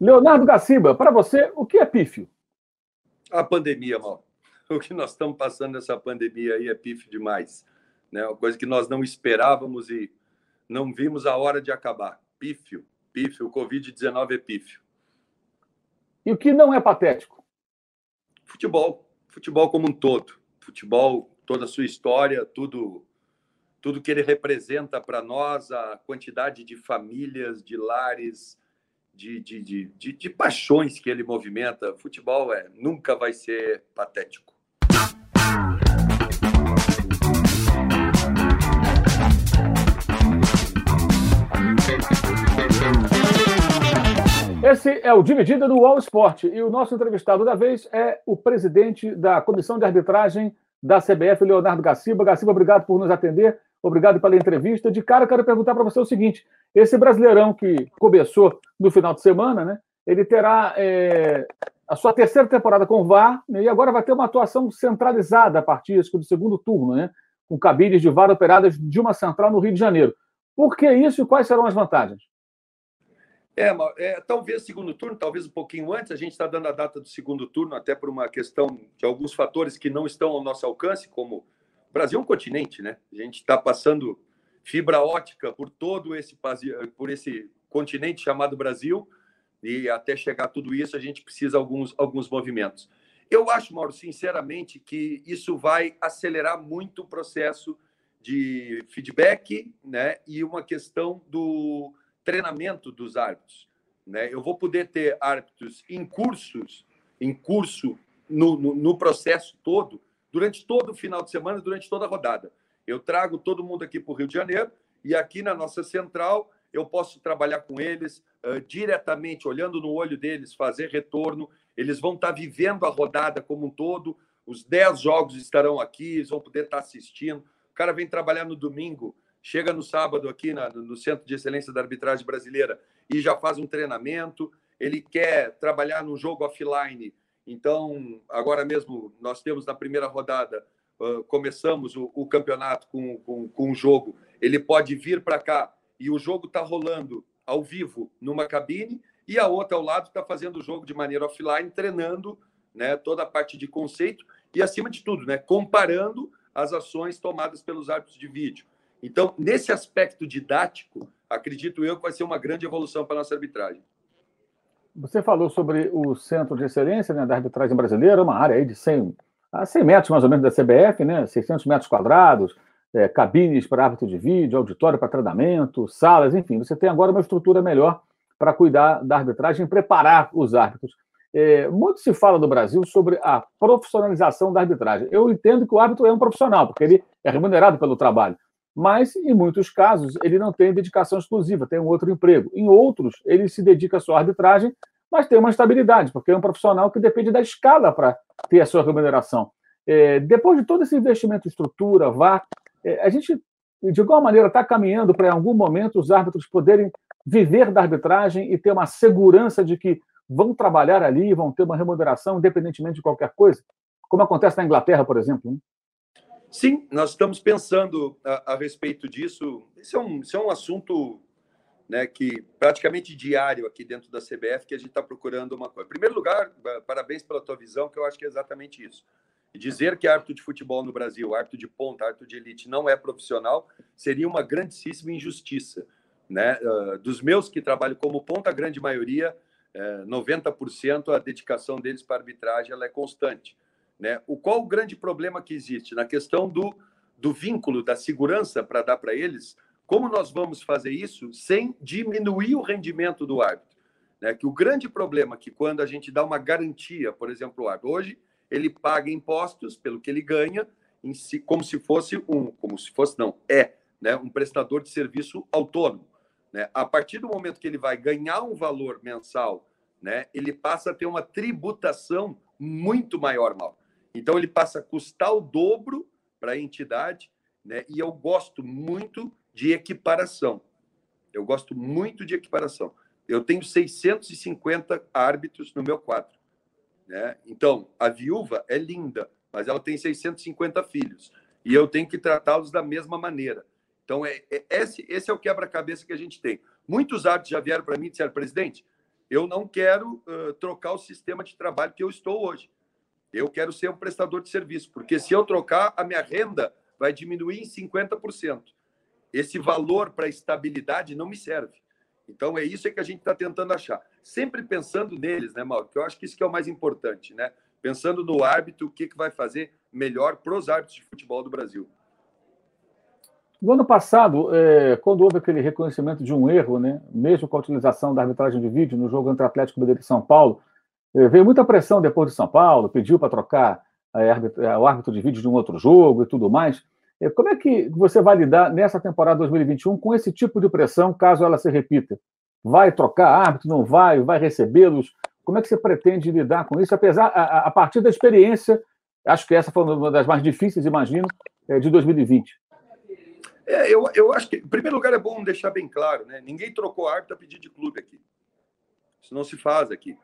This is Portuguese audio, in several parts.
Leonardo Gaciba, para você, o que é pífio? A pandemia, mal. O que nós estamos passando nessa pandemia aí é pífio demais. Né? Uma coisa que nós não esperávamos e não vimos a hora de acabar. Pífio, pífio, o Covid-19 é pífio. E o que não é patético? Futebol. Futebol como um todo. Futebol, toda a sua história, tudo tudo que ele representa para nós, a quantidade de famílias, de lares, de, de, de, de, paixões que ele movimenta. Futebol é, nunca vai ser patético. Esse é o Dividida do All Sport e o nosso entrevistado da vez é o presidente da Comissão de Arbitragem da CBF, Leonardo Gaciba. Gaciba, obrigado por nos atender, obrigado pela entrevista. De cara, eu quero perguntar para você o seguinte: esse brasileirão que começou no final de semana, né? Ele terá é, a sua terceira temporada com o VAR né, e agora vai ter uma atuação centralizada a partir do segundo turno, né? Com cabines de VAR operadas de uma central no Rio de Janeiro. Por que isso e quais serão as vantagens? É, é, talvez segundo turno, talvez um pouquinho antes, a gente está dando a data do segundo turno, até por uma questão de alguns fatores que não estão ao nosso alcance, como Brasil é um continente, né? A gente está passando fibra ótica por todo esse, por esse continente chamado Brasil, e até chegar tudo isso, a gente precisa alguns, alguns movimentos. Eu acho, Mauro, sinceramente, que isso vai acelerar muito o processo de feedback né, e uma questão do treinamento dos árbitros. Né? Eu vou poder ter árbitros em cursos, em curso no, no, no processo todo, durante todo o final de semana, durante toda a rodada. Eu trago todo mundo aqui para o Rio de Janeiro e aqui na nossa central eu posso trabalhar com eles uh, diretamente, olhando no olho deles, fazer retorno. Eles vão estar tá vivendo a rodada como um todo. Os 10 jogos estarão aqui, eles vão poder estar tá assistindo. O cara vem trabalhar no domingo, chega no sábado aqui na, no Centro de Excelência da Arbitragem Brasileira e já faz um treinamento. Ele quer trabalhar no jogo offline. Então, agora mesmo, nós temos na primeira rodada, uh, começamos o, o campeonato com, com, com um jogo. Ele pode vir para cá e o jogo está rolando ao vivo numa cabine e a outra ao lado está fazendo o jogo de maneira offline, treinando né, toda a parte de conceito e, acima de tudo, né, comparando as ações tomadas pelos árbitros de vídeo. Então, nesse aspecto didático, acredito eu que vai ser uma grande evolução para a nossa arbitragem. Você falou sobre o Centro de Excelência né, da Arbitragem Brasileira, uma área aí de 100, 100 metros mais ou menos da CBF, né, 600 metros quadrados, é, cabines para árbitro de vídeo, auditório para treinamento, salas, enfim. Você tem agora uma estrutura melhor para cuidar da arbitragem preparar os árbitros. É, muito se fala no Brasil sobre a profissionalização da arbitragem. Eu entendo que o árbitro é um profissional, porque ele é remunerado pelo trabalho mas em muitos casos ele não tem dedicação exclusiva, tem um outro emprego. Em outros, ele se dedica só à arbitragem, mas tem uma estabilidade, porque é um profissional que depende da escala para ter a sua remuneração. É, depois de todo esse investimento em estrutura, VAR, é, a gente, de alguma maneira, está caminhando para, em algum momento, os árbitros poderem viver da arbitragem e ter uma segurança de que vão trabalhar ali, vão ter uma remuneração, independentemente de qualquer coisa, como acontece na Inglaterra, por exemplo. Né? Sim, nós estamos pensando a, a respeito disso. Esse é um, esse é um assunto né, que praticamente diário aqui dentro da CBF que a gente está procurando uma coisa. Em primeiro lugar, parabéns pela tua visão, que eu acho que é exatamente isso. Dizer que árbitro de futebol no Brasil, árbitro de ponta, árbitro de elite, não é profissional, seria uma grandíssima injustiça. Né? Uh, dos meus que trabalham como ponta, a grande maioria, uh, 90%, a dedicação deles para a arbitragem ela é constante. Né? O qual o grande problema que existe na questão do, do vínculo, da segurança para dar para eles? Como nós vamos fazer isso sem diminuir o rendimento do árbitro? Né? Que o grande problema é que quando a gente dá uma garantia, por exemplo, o árbitro, hoje ele paga impostos pelo que ele ganha, si, como se fosse um, como se fosse não, é, né, um prestador de serviço autônomo. Né? A partir do momento que ele vai ganhar um valor mensal, né, ele passa a ter uma tributação muito maior, mal. Então, ele passa a custar o dobro para a entidade, né? e eu gosto muito de equiparação. Eu gosto muito de equiparação. Eu tenho 650 árbitros no meu quadro. Né? Então, a viúva é linda, mas ela tem 650 filhos. E eu tenho que tratá-los da mesma maneira. Então, é, é esse, esse é o quebra-cabeça que a gente tem. Muitos árbitros já vieram para mim e disseram, presidente, eu não quero uh, trocar o sistema de trabalho que eu estou hoje. Eu quero ser um prestador de serviço, porque se eu trocar, a minha renda vai diminuir em 50%. Esse valor para estabilidade não me serve. Então é isso que a gente está tentando achar. Sempre pensando neles, né, Mauro? Eu acho que isso que é o mais importante, né? Pensando no árbitro, o que, que vai fazer melhor para os árbitros de futebol do Brasil. No ano passado, é, quando houve aquele reconhecimento de um erro, né, mesmo com a utilização da arbitragem de vídeo no jogo entre Atlético Mineiro e São Paulo, veio muita pressão depois de São Paulo, pediu para trocar é, o árbitro de vídeo de um outro jogo e tudo mais. É, como é que você vai lidar nessa temporada 2021 com esse tipo de pressão, caso ela se repita? Vai trocar árbitro, não vai, vai recebê-los? Como é que você pretende lidar com isso, apesar a, a partir da experiência, acho que essa foi uma das mais difíceis, imagino, é, de 2020. É, eu, eu acho que, em primeiro lugar, é bom deixar bem claro, né? Ninguém trocou árbitro a pedido de clube aqui. Isso não se faz aqui.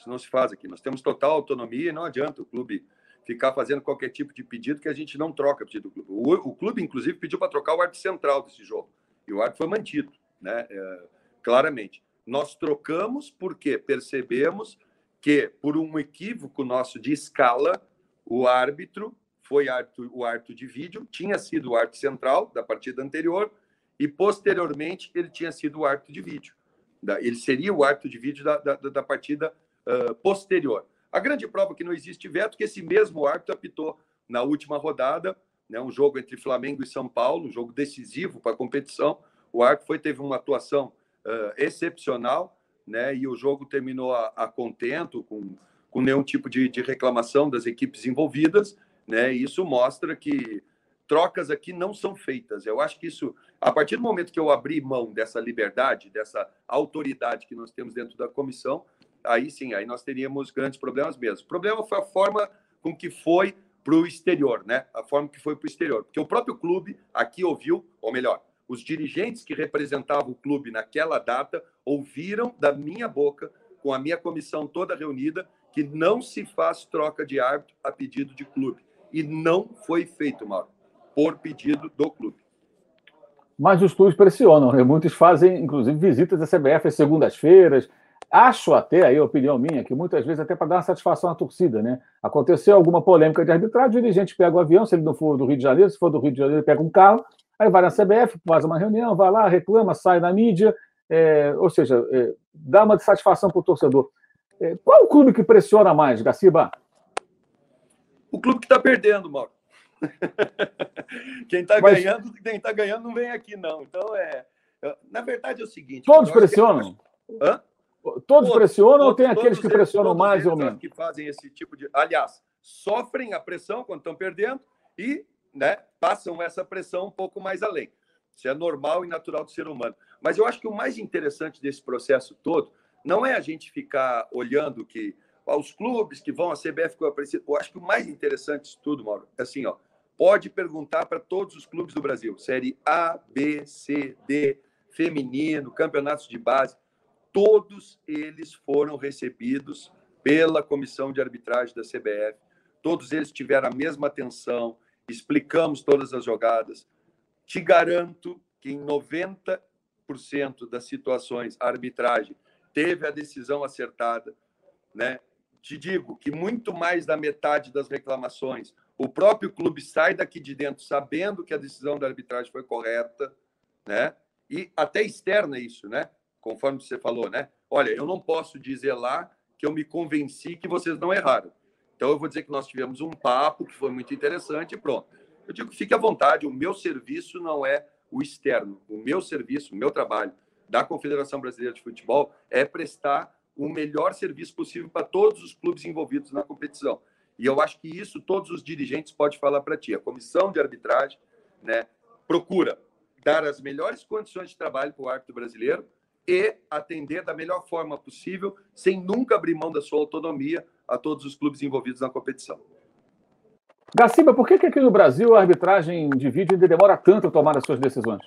Isso não se faz aqui. Nós temos total autonomia e não adianta o clube ficar fazendo qualquer tipo de pedido que a gente não troca pedido do clube. O, o clube, inclusive, pediu para trocar o árbitro central desse jogo. E o árbitro foi mantido, né? É, claramente. Nós trocamos porque percebemos que, por um equívoco nosso de escala, o árbitro foi árbitro, o árbitro de vídeo, tinha sido o árbitro central da partida anterior e, posteriormente, ele tinha sido o árbitro de vídeo. Ele seria o árbitro de vídeo da, da, da partida uh, posterior. A grande prova que não existe veto é que esse mesmo árbitro apitou na última rodada, né, um jogo entre Flamengo e São Paulo, um jogo decisivo para a competição. O árbitro foi, teve uma atuação uh, excepcional, né, e o jogo terminou a, a contento, com, com nenhum tipo de, de reclamação das equipes envolvidas. Né, isso mostra que trocas aqui não são feitas. Eu acho que isso, a partir do momento que eu abri mão dessa liberdade, dessa autoridade que nós temos dentro da comissão, aí sim, aí nós teríamos grandes problemas mesmo. O problema foi a forma com que foi para o exterior, né? A forma que foi para o exterior. Porque o próprio clube aqui ouviu, ou melhor, os dirigentes que representavam o clube naquela data ouviram da minha boca, com a minha comissão toda reunida, que não se faz troca de árbitro a pedido de clube. E não foi feito, Mauro, por pedido do clube. Mas os clubes pressionam, né? Muitos fazem, inclusive, visitas à CBF às segundas-feiras, Acho até, aí a opinião minha, que muitas vezes até para dar uma satisfação à torcida, né? Aconteceu alguma polêmica de arbitragem, o dirigente pega o avião, se ele não for do Rio de Janeiro, se for do Rio de Janeiro, ele pega um carro, aí vai na CBF, faz uma reunião, vai lá, reclama, sai na mídia, é, ou seja, é, dá uma satisfação para o torcedor. É, qual o clube que pressiona mais, Gaciba? O clube que está perdendo, Mauro. quem está Mas... ganhando, quem tá ganhando não vem aqui, não. Então, é. Na verdade, é o seguinte. Todos pressionam? Que... Hã? Todos, todos pressionam todos, ou tem aqueles que pressionam mais ou menos? Que fazem esse tipo de. Aliás, sofrem a pressão quando estão perdendo e né, passam essa pressão um pouco mais além. Isso é normal e natural do ser humano. Mas eu acho que o mais interessante desse processo todo não é a gente ficar olhando que ó, os clubes que vão, a CBF eu aprecio. Eu acho que o mais interessante disso tudo, Mauro, é assim, ó, pode perguntar para todos os clubes do Brasil, série A, B, C, D, feminino, campeonatos de base todos eles foram recebidos pela comissão de arbitragem da CBF. Todos eles tiveram a mesma atenção, explicamos todas as jogadas. Te garanto que em 90% das situações a arbitragem teve a decisão acertada, né? Te digo que muito mais da metade das reclamações, o próprio clube sai daqui de dentro sabendo que a decisão da arbitragem foi correta, né? E até externa isso, né? Conforme você falou, né? Olha, eu não posso dizer lá que eu me convenci que vocês não erraram. Então, eu vou dizer que nós tivemos um papo que foi muito interessante e pronto. Eu digo, fique à vontade, o meu serviço não é o externo. O meu serviço, o meu trabalho da Confederação Brasileira de Futebol é prestar o melhor serviço possível para todos os clubes envolvidos na competição. E eu acho que isso todos os dirigentes podem falar para ti. A comissão de arbitragem né, procura dar as melhores condições de trabalho para o árbitro brasileiro, e atender da melhor forma possível, sem nunca abrir mão da sua autonomia a todos os clubes envolvidos na competição. Gaciba, por que, que aqui no Brasil a arbitragem de vídeo ainda demora tanto a tomar as suas decisões?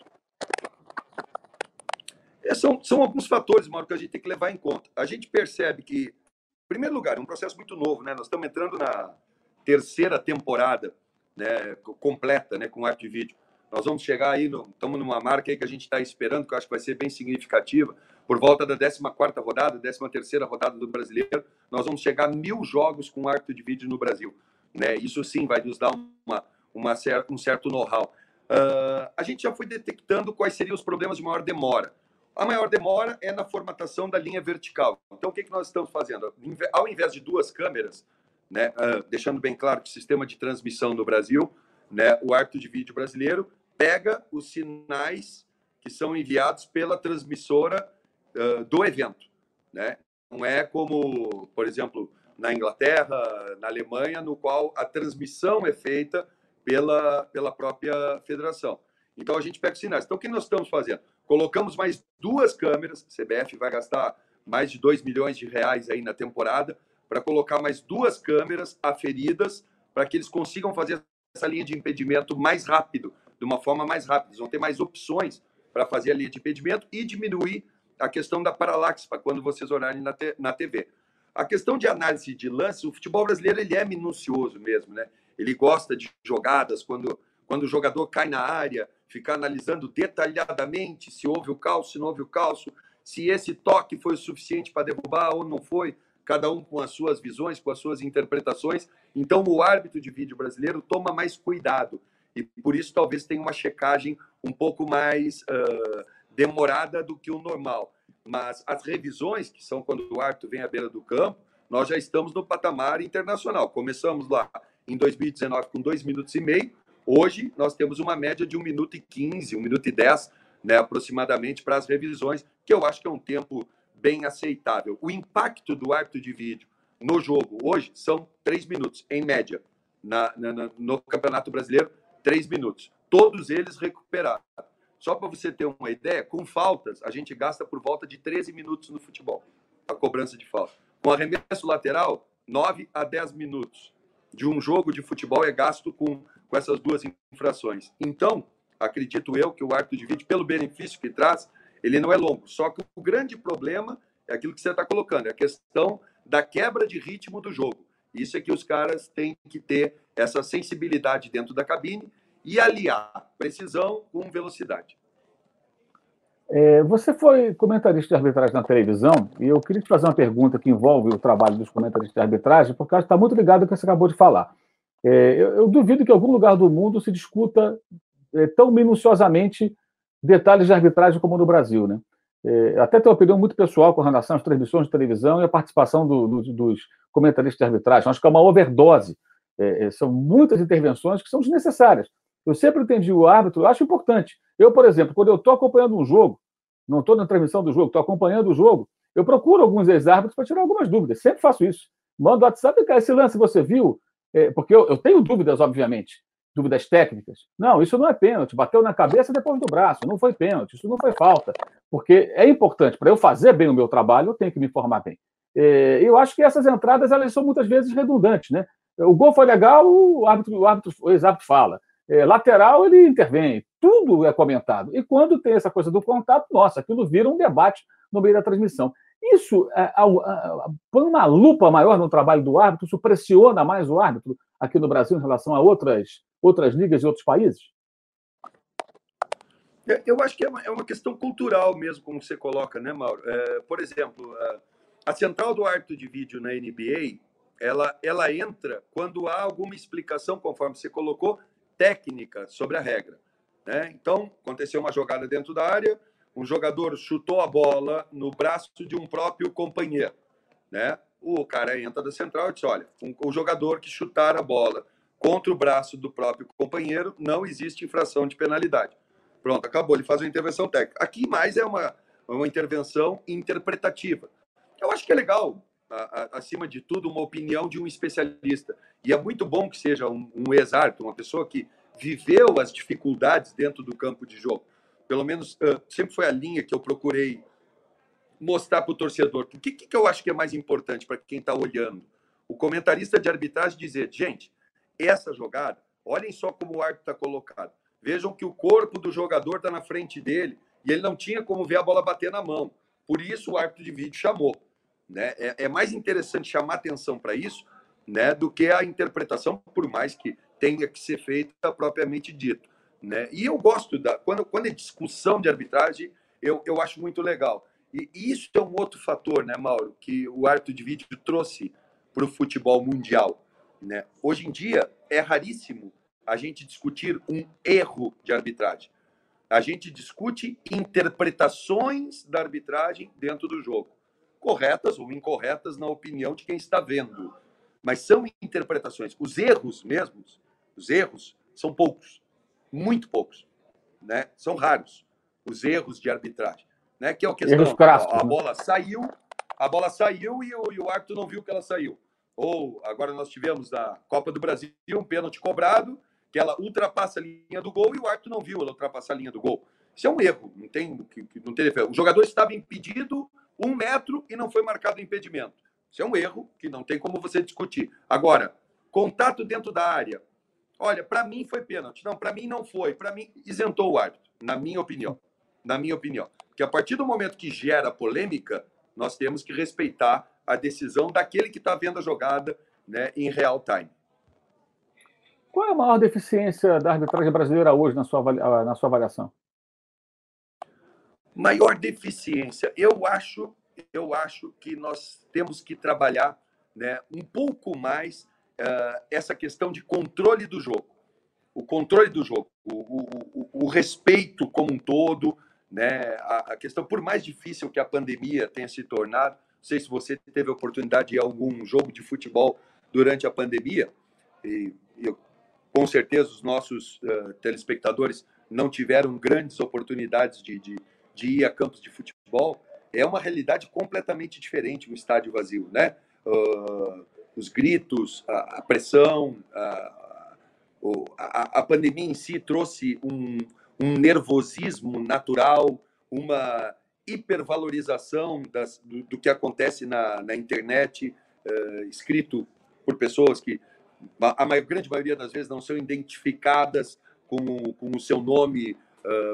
É, são, são alguns fatores, Mauro, que a gente tem que levar em conta. A gente percebe que, em primeiro lugar, é um processo muito novo, né? Nós estamos entrando na terceira temporada né, completa né, com arte de vídeo. Nós vamos chegar aí, estamos numa marca aí que a gente está esperando, que eu acho que vai ser bem significativa, por volta da 14 rodada, 13 rodada do Brasileiro, nós vamos chegar a mil jogos com árbitro de vídeo no Brasil. Né? Isso sim vai nos dar uma, uma um certo know-how. Uh, a gente já foi detectando quais seriam os problemas de maior demora. A maior demora é na formatação da linha vertical. Então, o que, que nós estamos fazendo? Ao invés de duas câmeras, né, uh, deixando bem claro que o sistema de transmissão no Brasil, né, o árbitro de vídeo brasileiro pega os sinais que são enviados pela transmissora uh, do evento. Né? Não é como, por exemplo, na Inglaterra, na Alemanha, no qual a transmissão é feita pela, pela própria federação. Então a gente pega os sinais. Então o que nós estamos fazendo? Colocamos mais duas câmeras, a CBF vai gastar mais de 2 milhões de reais aí na temporada para colocar mais duas câmeras aferidas para que eles consigam fazer essa linha de impedimento mais rápido, de uma forma mais rápida. Eles vão ter mais opções para fazer a linha de impedimento e diminuir a questão da paralaxe para quando vocês olharem na, na TV. A questão de análise de lances, o futebol brasileiro ele é minucioso mesmo, né? Ele gosta de jogadas quando, quando o jogador cai na área, ficar analisando detalhadamente se houve o calço, se não houve o calço, se esse toque foi o suficiente para derrubar ou não foi, cada um com as suas visões, com as suas interpretações. Então, o árbitro de vídeo brasileiro toma mais cuidado e por isso talvez tenha uma checagem um pouco mais uh, demorada do que o normal. Mas as revisões, que são quando o árbitro vem à beira do campo, nós já estamos no patamar internacional. Começamos lá em 2019 com dois minutos e meio. Hoje nós temos uma média de 1 minuto e 15, 1 minuto e 10, né, aproximadamente, para as revisões, que eu acho que é um tempo bem aceitável. O impacto do árbitro de vídeo no jogo hoje são 3 minutos, em média. Na, na, no Campeonato Brasileiro, 3 minutos. Todos eles recuperados. Só para você ter uma ideia, com faltas, a gente gasta por volta de 13 minutos no futebol, a cobrança de falta. Com arremesso lateral, 9 a 10 minutos de um jogo de futebol é gasto com, com essas duas infrações. Então, acredito eu que o árbitro de vídeo, pelo benefício que traz, ele não é longo. Só que o grande problema é aquilo que você está colocando, é a questão da quebra de ritmo do jogo. Isso é que os caras têm que ter essa sensibilidade dentro da cabine e aliar precisão com velocidade. É, você foi comentarista de arbitragem na televisão e eu queria te fazer uma pergunta que envolve o trabalho dos comentaristas de arbitragem, porque está muito ligado ao que você acabou de falar. É, eu, eu, duvido que em algum lugar do mundo se discuta é, tão minuciosamente detalhes de arbitragem como no Brasil. Né? É, até tenho uma opinião muito pessoal com relação às transmissões de televisão e a participação do, do, dos comentaristas de arbitragem. Acho que é uma overdose. É, é, são muitas intervenções que são desnecessárias. Eu sempre entendi o árbitro, acho importante. Eu, por exemplo, quando eu estou acompanhando um jogo, não estou na transmissão do jogo, estou acompanhando o jogo, eu procuro alguns ex-árbitros para tirar algumas dúvidas. Sempre faço isso. Mando WhatsApp, cara, esse lance você viu? É, porque eu, eu, tenho dúvidas, obviamente, dúvidas técnicas. Não, isso não é pênalti. Bateu na cabeça depois do braço. Não foi pênalti, isso não foi falta. Porque é importante, para eu fazer bem o meu trabalho, eu tenho que me informar bem. É, eu acho que essas entradas elas são muitas vezes redundantes. Né? O gol foi legal, o árbitro, o árbitro o ex-árbitro fala é, lateral, ele intervém, tudo é comentado. E quando tem essa coisa do contato, nossa, aquilo vira um debate no meio da transmissão. Isso é, põe uma lupa maior no trabalho do árbitro, isso pressiona mais o árbitro aqui no Brasil em relação a outras, outras ligas e outros países? É, eu acho que é uma, é uma questão cultural mesmo, como você coloca, né, Mauro? É, por exemplo, a, central do árbitro de vídeo na NBA, ela, ela entra quando há alguma explicação, conforme você colocou, técnica sobre a regra. Né? Então, aconteceu uma jogada dentro da área, um jogador chutou a bola no braço de um próprio companheiro. Né? O cara entra da central e diz: olha, um, o jogador que chutar a bola contra o braço do próprio companheiro, não existe infração de penalidade. Pronto, acabou. Ele faz uma intervenção técnica. Aqui mais é uma, uma intervenção interpretativa. Eu acho que é legal, a, a, acima de tudo, uma opinião de um especialista. E é muito bom que seja um, um ex-árbitro, uma pessoa que viveu as dificuldades dentro do campo de jogo. Pelo menos uh, sempre foi a linha que eu procurei mostrar para o torcedor. O que, que eu acho que é mais importante para quem está olhando? O comentarista de arbitragem dizer, gente, essa jogada, olhem só como o árbitro está colocado. Vejam que o corpo do jogador está na frente dele e ele não tinha como ver a bola bater na mão. Por isso o árbitro de vídeo chamou. Né? É, é mais interessante chamar atenção para isso né, do que a interpretação, por mais que tenha que ser feita propriamente dito. Né? E eu gosto da. Quando, quando é discussão de arbitragem, eu, eu acho muito legal. E, isso é um outro fator, né, Mauro, que o árbitro de vídeo trouxe para o futebol mundial. Né? Hoje em dia, é raríssimo a gente discutir um erro de arbitragem. A gente discute interpretações da arbitragem dentro do jogo, corretas ou incorretas na opinião de quem está vendo. Mas são interpretações. Os erros mesmos, os erros, são poucos, muito poucos. Né? São raros os erros de arbitragem. Né? Que é a questão. a, a, né? bola saiu, a bola saiu e o, e o árbitro não viu que ela saiu. Ou agora nós tivemos na Copa do Brasil um pênalti cobrado, que ela ultrapassa a linha do gol e o árbitro não viu ela ultrapassar a linha do gol. Isso é um erro, não tem, não tem O jogador estava impedido um metro e não foi marcado impedimento. Isso é um erro que não tem como você discutir. Agora, contato dentro da área. Olha, para mim foi pênalti. Não, para mim não foi. Para mim isentou o árbitro, na minha opinião. Na minha opinião. Porque a partir do momento que gera polêmica, nós temos que respeitar a decisão daquele que está vendo a jogada né, em real time. Qual é a maior deficiência da arbitragem brasileira hoje, na sua, na sua avaliação? Maior deficiência. Eu acho, eu acho que nós temos que trabalhar né, um pouco mais uh, essa questão de controle do jogo. O controle do jogo, o, o, o, respeito como um todo, né, a, a questão, por mais difícil que a pandemia tenha se tornado, não sei se você teve a oportunidade de algum jogo de futebol durante a pandemia, e eu, com certeza os nossos uh, telespectadores não tiveram grandes oportunidades de, de, de, ir a campos de futebol. É uma realidade completamente diferente um estádio vazio, né? Uh, os gritos, a, a pressão, a, a, a, pandemia em si trouxe um, um nervosismo natural, uma hipervalorização das, do, do, que acontece na, na internet, uh, escrito por pessoas que, a, grande maioria das vezes, não são identificadas com, com o seu nome,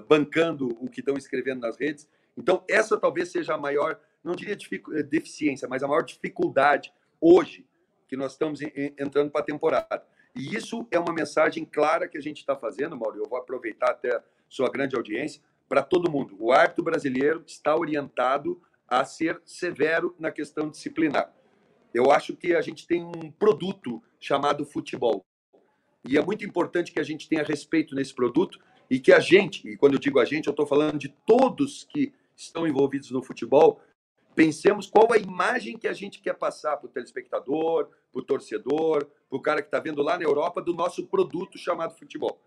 bancando o que estão escrevendo nas redes. Então, essa talvez seja a maior, não diria eh, deficiência, mas a maior dificuldade hoje que nós estamos entrando para a temporada. E isso é uma mensagem clara que a gente está fazendo, Mauro. Eu vou aproveitar até sua grande audiência para todo mundo. O árbitro brasileiro está orientado a ser severo na questão disciplinar. Eu acho que a gente tem um produto chamado futebol. E é muito importante que a gente tenha respeito nesse produto e que a gente, e quando eu digo a gente, eu estou falando de todos que estão envolvidos no futebol, pensemos qual a imagem que a gente quer passar para o telespectador, para o torcedor, para o cara que está vendo lá na Europa do nosso produto chamado futebol.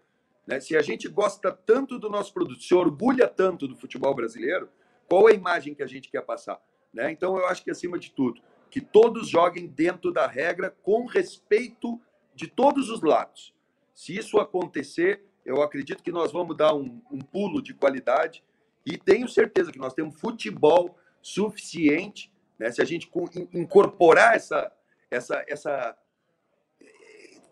Né? Se a gente gosta tanto do nosso produto, se orgulha tanto do futebol brasileiro, qual a imagem que a gente quer passar? Né? Então, eu acho que, acima de tudo, que todos joguem dentro da regra com respeito de todos os lados. Se isso acontecer, eu acredito que nós vamos dar um, um pulo de qualidade e tenho certeza que nós temos futebol suficiente, né? se a gente incorporar essa, essa, essa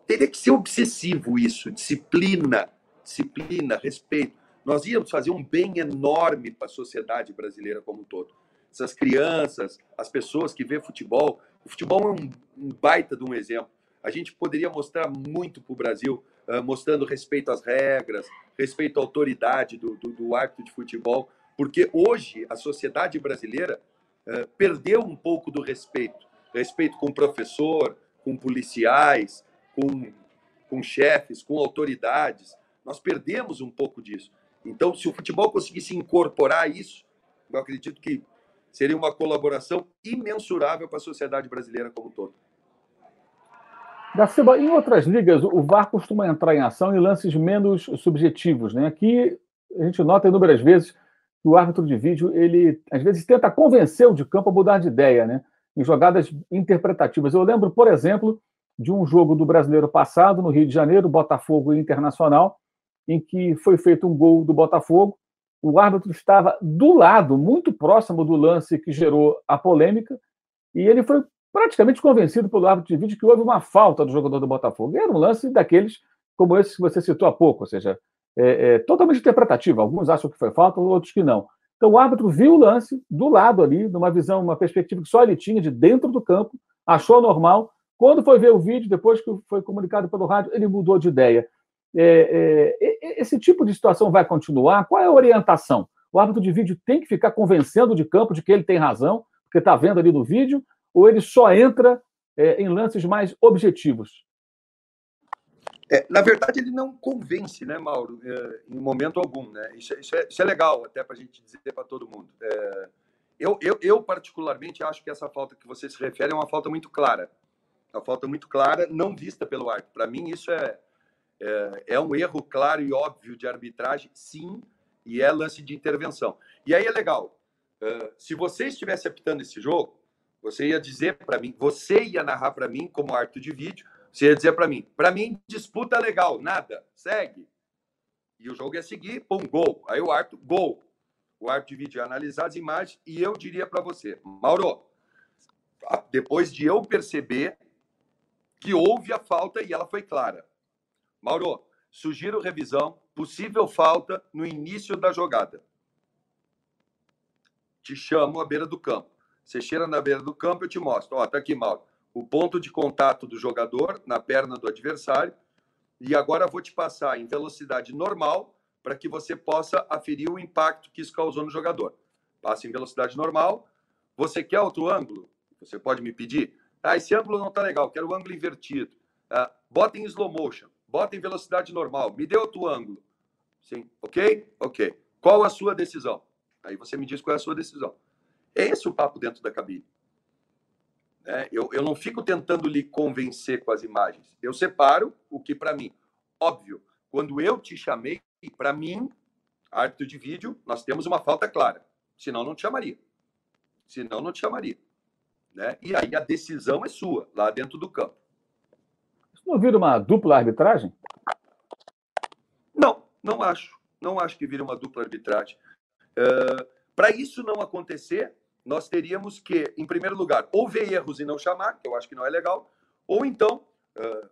teria que ser obsessivo isso, disciplina, disciplina, respeito. Nós íamos fazer um bem enorme para a sociedade brasileira como um todo. Essas crianças, as pessoas que vê futebol, o futebol é um, um baita de um exemplo. A gente poderia mostrar muito para o Brasil, uh, mostrando respeito às regras, respeito à autoridade do, do, do árbitro de futebol, porque hoje a sociedade brasileira uh, perdeu um pouco do respeito. Respeito com professor, com policiais, com, com chefes, com autoridades. Nós perdemos um pouco disso. Então, se o futebol conseguisse incorporar isso, eu acredito que seria uma colaboração imensurável para a sociedade brasileira como um todo. Gaciba, em outras ligas, o VAR costuma entrar em ação em lances menos subjetivos. Né? Aqui a gente nota inúmeras vezes que o árbitro de vídeo, ele às vezes tenta convencer o de campo a mudar de ideia, né? em jogadas interpretativas. Eu lembro, por exemplo, de um jogo do brasileiro passado, no Rio de Janeiro, Botafogo Internacional, em que foi feito um gol do Botafogo. O árbitro estava do lado, muito próximo do lance que gerou a polêmica, e ele foi praticamente convencido pelo árbitro de vídeo que houve uma falta do jogador do Botafogo. Era um lance daqueles como esse que você citou há pouco, ou seja, é, é, totalmente interpretativo. Alguns acham que foi falta, outros que não. Então o árbitro viu o lance do lado ali, numa visão, uma perspectiva que só ele tinha de dentro do campo, achou normal. Quando foi ver o vídeo, depois que foi comunicado pelo rádio, ele mudou de ideia. É, é, esse tipo de situação vai continuar? Qual é a orientação? O árbitro de vídeo tem que ficar convencendo de campo de que ele tem razão, porque está vendo ali no vídeo, ou ele só entra é, em lances mais objetivos? É, na verdade, ele não convence, né, Mauro, é, em momento algum. Né? Isso, isso, é, isso é legal, até para a gente dizer para todo mundo. É, eu, eu, eu, particularmente, acho que essa falta que você se refere é uma falta muito clara. Uma falta muito clara, não vista pelo árbitro. Para mim, isso é, é, é, um erro claro e óbvio de arbitragem, sim, e é lance de intervenção. E aí é legal. Se você estivesse apitando esse jogo, você ia dizer para mim, você ia narrar para mim como árbitro de vídeo, você ia dizer para mim, para mim, disputa legal, nada, segue. E o jogo ia seguir, pum, gol. Aí o árbitro, gol. O árbitro de vídeo ia analisar as imagens e eu diria para você, Mauro, depois de eu perceber que houve a falta e ela foi clara. Mauro, sugiro revisão, possível falta no início da jogada. Te chamo à beira do campo. Você cheira na beira do campo, eu te mostro. Ó, tá aqui, Mauro o ponto de contato do jogador na perna do adversário. E agora vou te passar em velocidade normal para que você possa aferir o impacto que isso causou no jogador. Passa em velocidade normal. Você quer outro ângulo? Você pode me pedir? Ah, esse ângulo não está legal, quero o ângulo invertido. Ah, bota em slow motion, bota em velocidade normal, me dê outro ângulo. Sim, ok? Ok. Qual a sua decisão? Aí você me diz qual é a sua decisão. É esse o papo dentro da cabine. Né? Eu, eu não fico tentando lhe convencer com as imagens. Eu separo o que, para mim, óbvio, quando eu te chamei, para mim, árbitro de vídeo, nós temos uma falta clara. Senão, não te chamaria. Senão, não te chamaria. Né? E aí a decisão é sua, lá dentro do campo. Isso não vira uma dupla arbitragem? Não, não acho. Não acho que vira uma dupla arbitragem. Uh, para isso não acontecer, nós teríamos que, em primeiro lugar, ou ver erros e não chamar, que eu acho que não é legal, ou então,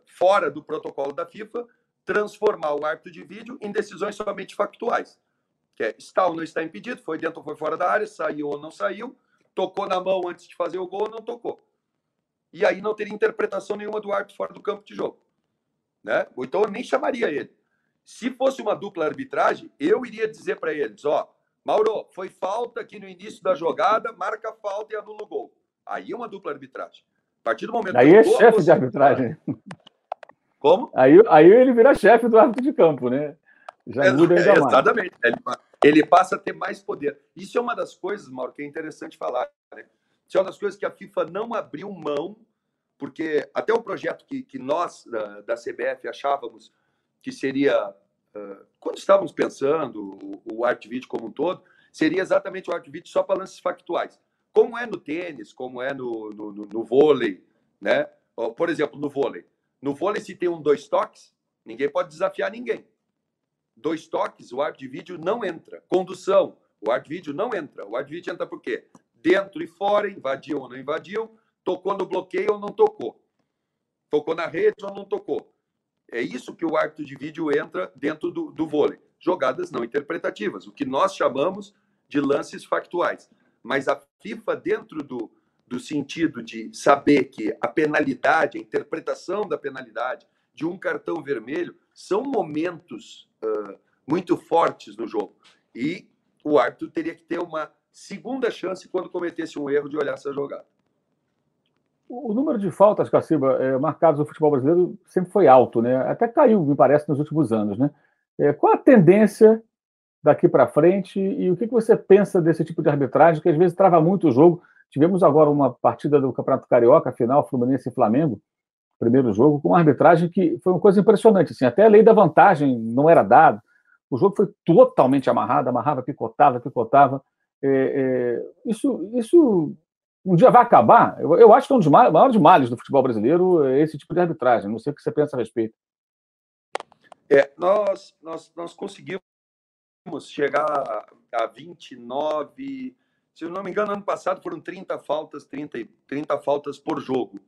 fora do protocolo da FIFA, transformar o árbitro de vídeo em decisões somente factuais. Que é, está ou não está impedido, foi dentro ou foi fora da área, saiu ou não saiu, tocou na mão antes de fazer o gol ou não tocou. E aí não teria interpretação nenhuma do árbitro fora do campo de jogo. Né? Ou então eu nem chamaria ele. Se fosse uma dupla arbitragem, eu iria dizer para eles, ó, Mauro, foi falta aqui no início da jogada, marca falta e anula o gol. Aí é uma dupla arbitragem. A partir do momento Aí é gol, chefe de arbitragem. Como? Aí, aí ele vira chefe do árbitro de campo, né? Já é, muda ainda é, Exatamente. Ele, ele, passa a ter mais poder. Isso é uma das coisas, Mauro, que é interessante falar. Né? Isso é uma das coisas que a FIFA não abriu mão, porque até o projeto que, que nós, da, da CBF, achávamos que seria quando estávamos pensando o, o art vídeo como um todo, seria exatamente o art vídeo só para lances factuais. Como é no tênis, como é no, no, no, no vôlei, né? Por exemplo, no vôlei. No vôlei, se tem um dois toques, ninguém pode desafiar ninguém. Dois toques, o art de vídeo não entra. Condução, o art vídeo não entra. O art vídeo entra por quê? Dentro e fora, invadiu ou não invadiu, tocou no bloqueio ou não tocou. Tocou na rede ou não tocou. É isso que o árbitro de vídeo entra dentro do, do vôlei. Jogadas não interpretativas, o que nós chamamos de lances factuais. Mas a FIFA, dentro do, do sentido de saber que a penalidade, a interpretação da penalidade de um cartão vermelho, são momentos uh, muito fortes no jogo. E o árbitro teria que ter uma segunda chance quando cometesse um erro de olhar essa jogada. O número de faltas, Caciba, é, marcadas no futebol brasileiro sempre foi alto, né? Até caiu, me parece, nos últimos anos, né? É, qual a tendência daqui para frente e o que, que você pensa desse tipo de arbitragem que às vezes trava muito o jogo? Tivemos agora uma partida do Campeonato Carioca, final, Fluminense e Flamengo, primeiro jogo, com uma arbitragem que foi uma coisa impressionante. Assim, até a lei da vantagem não era dada. O jogo foi totalmente amarrado, amarrava, picotava, picotava. É, é, isso, isso um dia vai acabar. Eu, eu acho que é um dos maiores males do futebol brasileiro é esse tipo de arbitragem. Não sei o que você pensa a respeito. É, nós, nós, nós conseguimos chegar a 29. Se eu não me engano, ano passado foram 30 faltas, 30, 30 faltas por jogo.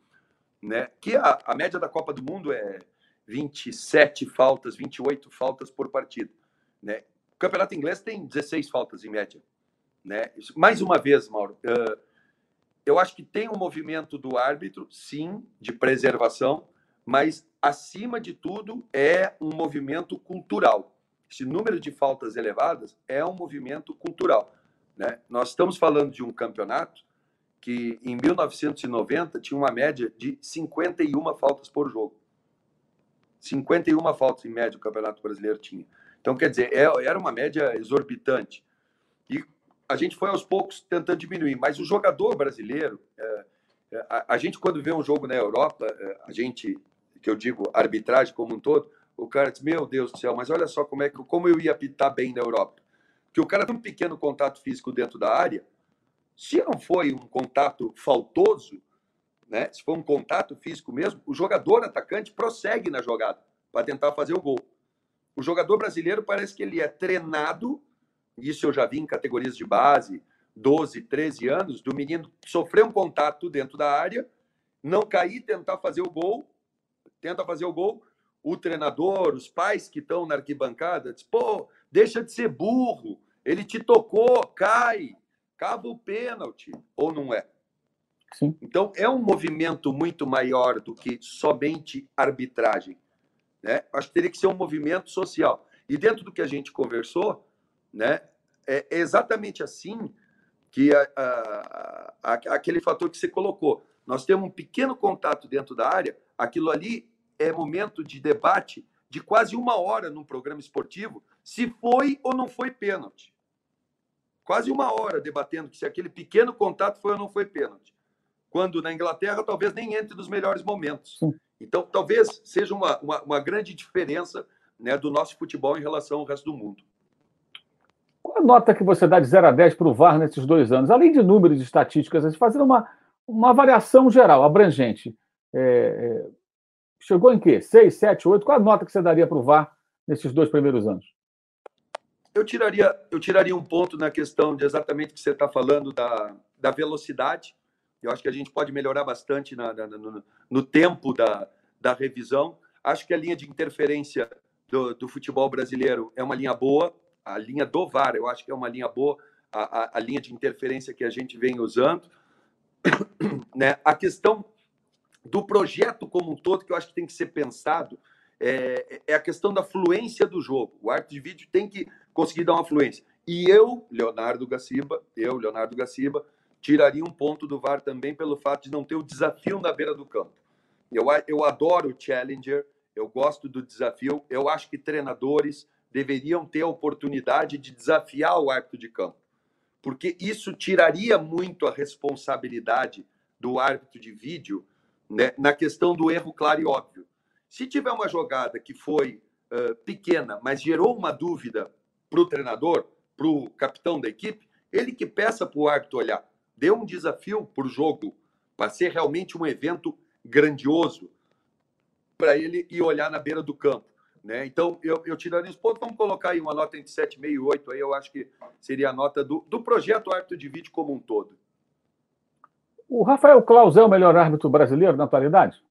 Né? Que a, a média da Copa do Mundo é 27 faltas, 28 faltas por partida. Né? O campeonato inglês tem 16 faltas em média. Né? Mais uma vez, Mauro, uh, eu acho que tem um movimento do árbitro, sim, de preservação, mas acima de tudo é um movimento cultural. Esse número de faltas elevadas é um movimento cultural. Né? Nós estamos falando de um campeonato que em 1990 tinha uma média de 51 faltas por jogo. 51 faltas em média o Campeonato Brasileiro tinha. Então, quer dizer, é, era uma média exorbitante. E a gente foi aos poucos tentando diminuir, mas o jogador brasileiro, é, é, a, a, gente quando vê um jogo na Europa, a gente, que eu digo arbitragem como um todo, o cara diz, meu Deus do céu, mas olha só como é que como eu ia apitar bem na Europa. Que o cara tem um pequeno contato físico dentro da área, se não foi um contato faltoso, né? Se for um contato físico mesmo, o jogador atacante prossegue na jogada para tentar fazer o gol. O jogador brasileiro parece que ele é treinado, isso eu já vi em categorias de base, 12, 13 anos, do menino sofrer um contato dentro da área, não cair, tentar fazer o gol, tenta fazer o gol, o treinador, os pais que estão na arquibancada, diz, pô, deixa de ser burro, ele te tocou, cai, cava o pênalti, ou não é? Sim. Então, é um movimento muito maior do que somente arbitragem. Né? Acho que teria que ser um movimento social. E dentro do que a gente conversou, né, é exatamente assim que a, a, a, aquele fator que você colocou. Nós temos um pequeno contato dentro da área, aquilo ali é momento de debate de quase uma hora num programa esportivo, se foi ou não foi pênalti. Quase uma hora debatendo se aquele pequeno contato foi ou não foi pênalti quando na Inglaterra talvez nem entre nos melhores momentos. Então, talvez seja uma, uma, uma, grande diferença né, do nosso futebol em relação ao resto do mundo. Qual a nota que você dá de 0 a 10 para o VAR nesses dois anos? Além de números e estatísticas, fazendo uma, uma variação geral, abrangente. É, é, chegou em quê? 6, 7, 8? Qual a nota que você daria para o VAR nesses dois primeiros anos? Eu tiraria, eu tiraria um ponto na questão de exatamente o que você está falando da, da velocidade eu acho que a gente pode melhorar bastante na, na, no, no, tempo da, da revisão. Acho que a linha de interferência do, do, futebol brasileiro é uma linha boa. A linha do VAR, eu acho que é uma linha boa. A, a, a linha de interferência que a gente vem usando. né? A questão do projeto como um todo, que eu acho que tem que ser pensado, é, é a questão da fluência do jogo. O árbitro de vídeo tem que conseguir dar uma fluência. E eu, Leonardo Gaciba, eu, Leonardo Gaciba, tiraria um ponto do VAR também pelo fato de não ter o desafio na beira do campo. Eu, eu adoro o Challenger, eu gosto do desafio, eu acho que treinadores deveriam ter a oportunidade de desafiar o árbitro de campo, porque isso tiraria muito a responsabilidade do árbitro de vídeo né, na questão do erro claro e óbvio. Se tiver uma jogada que foi uh, pequena, mas gerou uma dúvida para o treinador, para o capitão da equipe, ele que peça para o árbitro olhar deu um desafio para o jogo, para ser realmente um evento grandioso, para ele ir olhar na beira do campo. Né? Então, eu, eu tirando isso, ponto, vamos colocar aí uma nota entre 7,5 e 8, aí eu acho que seria a nota do, do projeto árbitro de vídeo como um todo. O Rafael Claus é o melhor árbitro brasileiro na atualidade?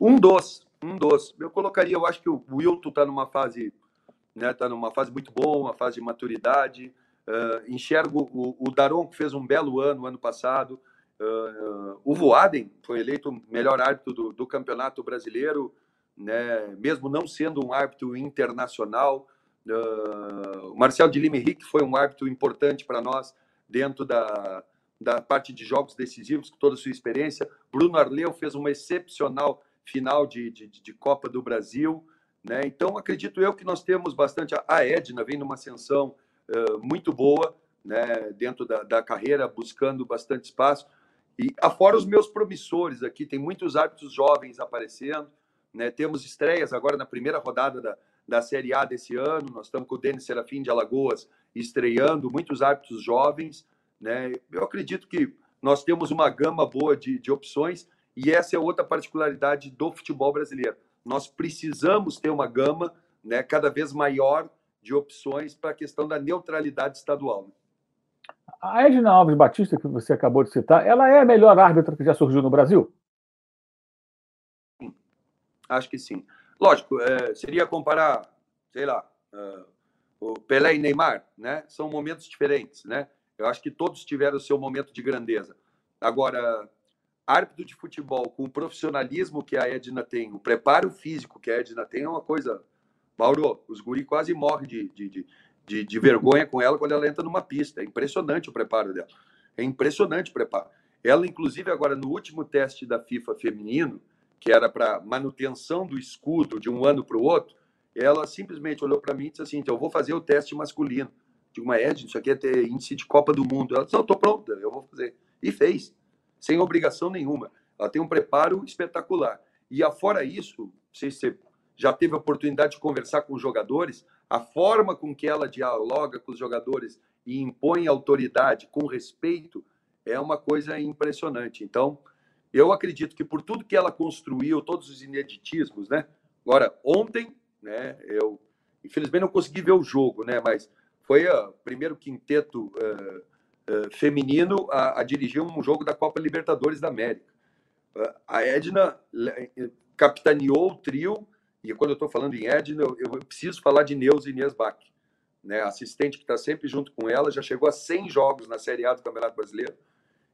Um dos, um dos. Eu colocaria, eu acho que o Wilton está numa fase, né, tá numa fase muito boa, uma fase de maturidade. Uh, enxergo o, o, Daron, que fez um belo ano ano passado. Uh, o Voaden foi eleito melhor árbitro do, do, campeonato brasileiro, né, mesmo não sendo um árbitro internacional. Uh, o Marcel de Lima Henrique foi um árbitro importante para nós dentro da, da parte de jogos decisivos, com toda a sua experiência. Bruno Arleu fez uma excepcional final de, de, de Copa do Brasil. Né? Então, acredito eu que nós temos bastante. A Edna vem numa ascensão muito boa né, dentro da, da, carreira, buscando bastante espaço. E afora os meus promissores aqui, tem muitos árbitros jovens aparecendo. Né, temos estreias agora na primeira rodada da, da Série A desse ano. Nós estamos com o Denis Serafim de Alagoas estreando, muitos árbitros jovens. Né? Eu acredito que nós temos uma gama boa de, de opções e essa é outra particularidade do futebol brasileiro. Nós precisamos ter uma gama né, cada vez maior de opções para a questão da neutralidade estadual. A Edna Alves Batista, que você acabou de citar, ela é a melhor árbitra que já surgiu no Brasil? Acho que sim. Lógico, é, seria comparar, sei lá, uh, o Pelé e Neymar, né? São momentos diferentes, né? Eu acho que todos tiveram o seu momento de grandeza. Agora, árbitro de futebol com o profissionalismo que a Edna tem, o preparo físico que a Edna tem é uma coisa. Mauro, os guri quase morrem de, de, de, de, vergonha com ela quando ela entra numa pista. É impressionante o preparo dela. É impressionante o preparo. Ela, inclusive, agora no último teste da FIFA feminino, que era para manutenção do escudo de um ano para o outro, ela simplesmente olhou para mim e disse assim: então, eu vou fazer o teste masculino. Digo, mas Ed, isso aqui é ter índice de Copa do Mundo. Ela disse: não, estou pronta, eu vou fazer. E fez, sem obrigação nenhuma. Ela tem um preparo espetacular. E afora isso, não sei se você já teve a oportunidade de conversar com os jogadores, a forma com que ela dialoga com os jogadores e impõe autoridade com respeito é uma coisa impressionante. Então, eu acredito que por tudo que ela construiu, todos os ineditismos, né? Agora, ontem, né, eu infelizmente não consegui ver o jogo, né, mas foi o primeiro quinteto uh, uh, feminino a, a, dirigir um jogo da Copa Libertadores da América. Uh, a Edna capitaneou o trio, e quando eu estou falando em Edna, eu, eu, preciso falar de Neuza Inês Bach, né, assistente que está sempre junto com ela, já chegou a 100 jogos na Série A do Campeonato Brasileiro,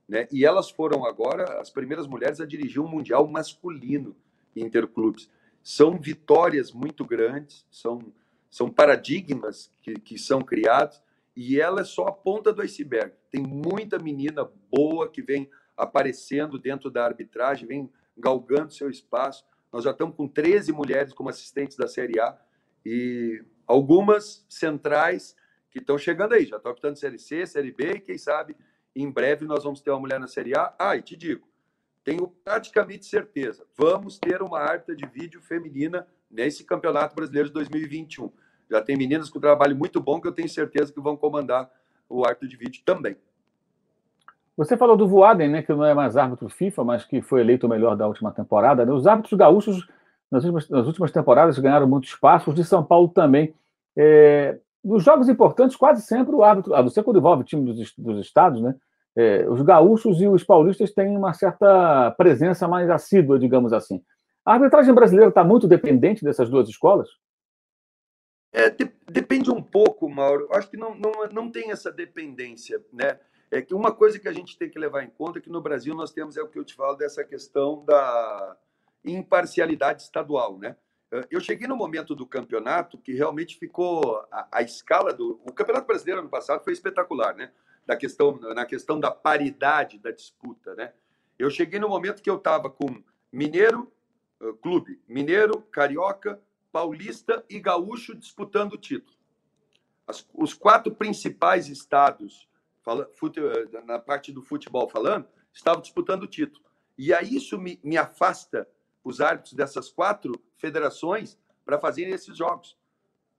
né, e elas foram agora as primeiras mulheres a dirigir um Mundial masculino interclubes. São vitórias muito grandes, são são paradigmas que, que são criados e ela é só a ponta do iceberg. Tem muita menina boa que vem aparecendo dentro da arbitragem, vem galgando seu espaço. Nós já estamos com 13 mulheres como assistentes da Série A e algumas centrais que estão chegando aí, já estão optando Série C, Série B e quem sabe em breve nós vamos ter uma mulher na Série A. Ah, e te digo, tenho praticamente certeza, vamos ter uma arte de vídeo feminina nesse Campeonato Brasileiro de 2021. Já tem meninas com trabalho muito bom que eu tenho certeza que vão comandar o árbitro de vídeo também. Você falou do Voaden, né, que não é mais árbitro FIFA, mas que foi eleito o melhor da última temporada. Né? Os árbitros gaúchos, nas últimas, nas últimas temporadas, ganharam muito espaço, os de São Paulo também. É, nos jogos importantes, quase sempre o árbitro, a não ser quando envolve o time dos, dos estados, né, é, os gaúchos e os paulistas têm uma certa presença mais assídua, digamos assim. A arbitragem brasileira está muito dependente dessas duas escolas? É, de, depende um pouco, Mauro. Acho que não, não, não tem essa dependência, né? É que uma coisa que a gente tem que levar em conta é que no Brasil nós temos é o que eu te falo dessa questão da imparcialidade estadual, né? Eu cheguei no momento do campeonato que realmente ficou a, a escala do o Campeonato Brasileiro ano passado foi espetacular, né? Da questão na questão da paridade da disputa, né? Eu cheguei no momento que eu estava com Mineiro, clube, Mineiro, Carioca, Paulista e Gaúcho disputando o título. As, os quatro principais estados, fala, fute, na parte do futebol falando, estavam disputando o título. E aí isso me, me afasta os árbitros dessas quatro federações para fazerem esses jogos.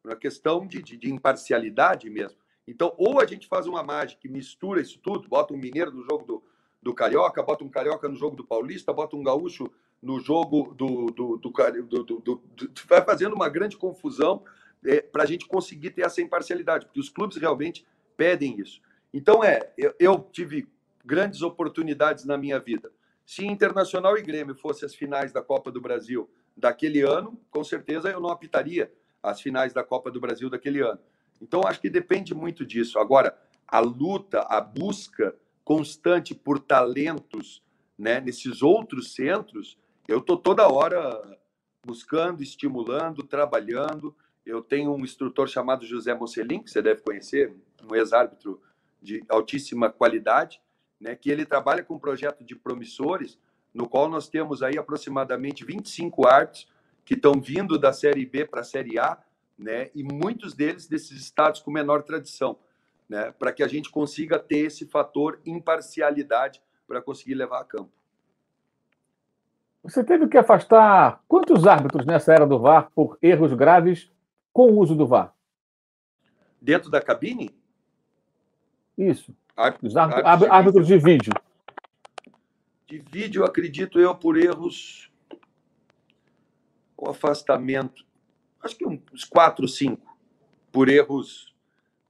Uma questão de, de, de, imparcialidade mesmo. Então, ou a gente faz uma mágica que mistura isso tudo, bota um mineiro no jogo do, do Carioca, bota um Carioca no jogo do Paulista, bota um gaúcho no jogo do. do, do, do, do, do vai fazendo uma grande confusão é, para a gente conseguir ter essa imparcialidade, porque os clubes realmente pedem isso. Então, é, eu, eu tive grandes oportunidades na minha vida. Se Internacional e Grêmio fossem as finais da Copa do Brasil daquele ano, com certeza eu não apitaria as finais da Copa do Brasil daquele ano. Então, acho que depende muito disso. Agora, a luta, a busca constante por talentos né, nesses outros centros, eu estou toda hora buscando, estimulando, trabalhando. Eu tenho um instrutor chamado José Mocelin, que você deve conhecer, um ex-árbitro de altíssima qualidade, né, que ele trabalha com um projeto de promissores, no qual nós temos aí aproximadamente 25 árbitros que estão vindo da Série B para a Série A, né, e muitos deles desses estados com menor tradição, né, para que a gente consiga ter esse fator imparcialidade para conseguir levar a campo. Você teve que afastar quantos árbitros nessa era do VAR por erros graves com o uso do VAR? Dentro da cabine? Isso. Os árbitros, árbitros, de vídeo. De vídeo, acredito eu, por erros. O afastamento. Acho que uns quatro, cinco. Por erros.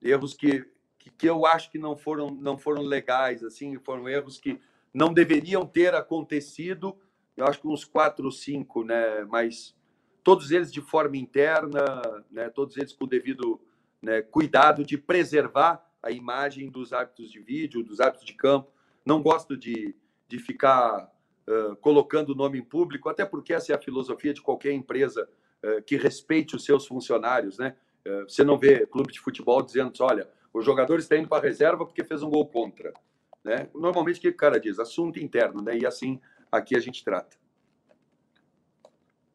Erros que, que, que eu acho que não foram, não foram legais, assim, foram erros que não deveriam ter acontecido eu acho que uns quatro ou cinco, né? Mas todos eles de forma interna, né? Todos eles com o devido né, cuidado de preservar a imagem dos hábitos de vídeo, dos hábitos de campo. Não gosto de, de ficar uh, colocando o nome em público, até porque essa é a filosofia de qualquer empresa uh, que respeite os seus funcionários, né? Uh, você não vê clube de futebol dizendo, olha, o jogador está indo para a reserva porque fez um gol contra. Né? Normalmente, o que o cara diz? Assunto interno, né? e assim aqui a gente trata.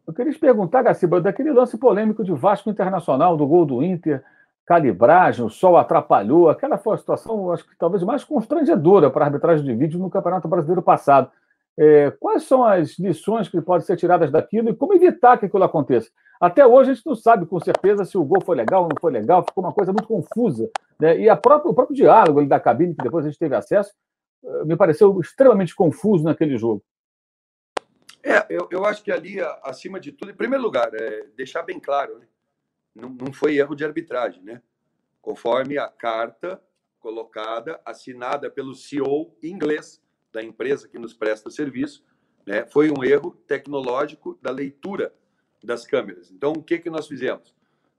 Eu queria te perguntar, Gaciba, daquele lance polêmico de Vasco Internacional, do gol do Inter, calibragem, o sol atrapalhou, aquela foi a situação, acho que talvez mais constrangedora para a arbitragem de vídeo no Campeonato Brasileiro passado. É, quais são as lições que podem ser tiradas daquilo e como evitar que aquilo aconteça? Até hoje a gente não sabe com certeza se o gol foi legal ou não foi legal, ficou uma coisa muito confusa. Né? E própria, o próprio diálogo da cabine, que depois a gente teve acesso, eh, me pareceu extremamente confuso naquele jogo. É, eu, eu acho que ali, acima de tudo, em primeiro lugar, é deixar bem claro, né? Não, não foi erro de arbitragem, né? Conforme a carta colocada, assinada pelo CEO inglês da empresa que nos presta serviço, né? Foi um erro tecnológico da leitura das câmeras. Então, o que que nós fizemos?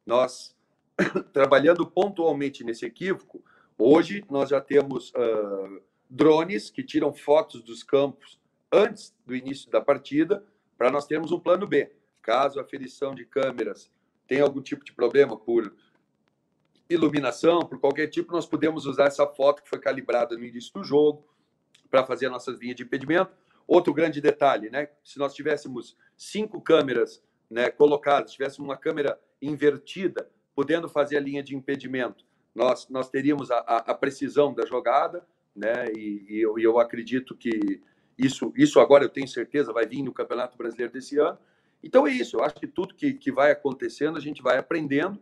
Nós, trabalhando pontualmente nesse equívoco, hoje nós já temos uh, drones que tiram fotos dos campos antes do início da partida, para nós termos um plano B. Caso a aferição de câmeras tenha algum tipo de problema por iluminação, por qualquer tipo, nós podemos usar essa foto que foi calibrada no início do jogo para fazer as nossas linhas de impedimento. Outro grande detalhe, né? Se nós tivéssemos cinco câmeras né, colocadas, tivéssemos uma câmera invertida, podendo fazer a linha de impedimento, nós, nós teríamos a, a, a precisão da jogada, né? E, e eu, eu acredito que isso, isso agora eu tenho certeza vai vir no Campeonato Brasileiro desse ano. Então é isso. Eu acho que tudo que, que vai acontecendo a gente vai aprendendo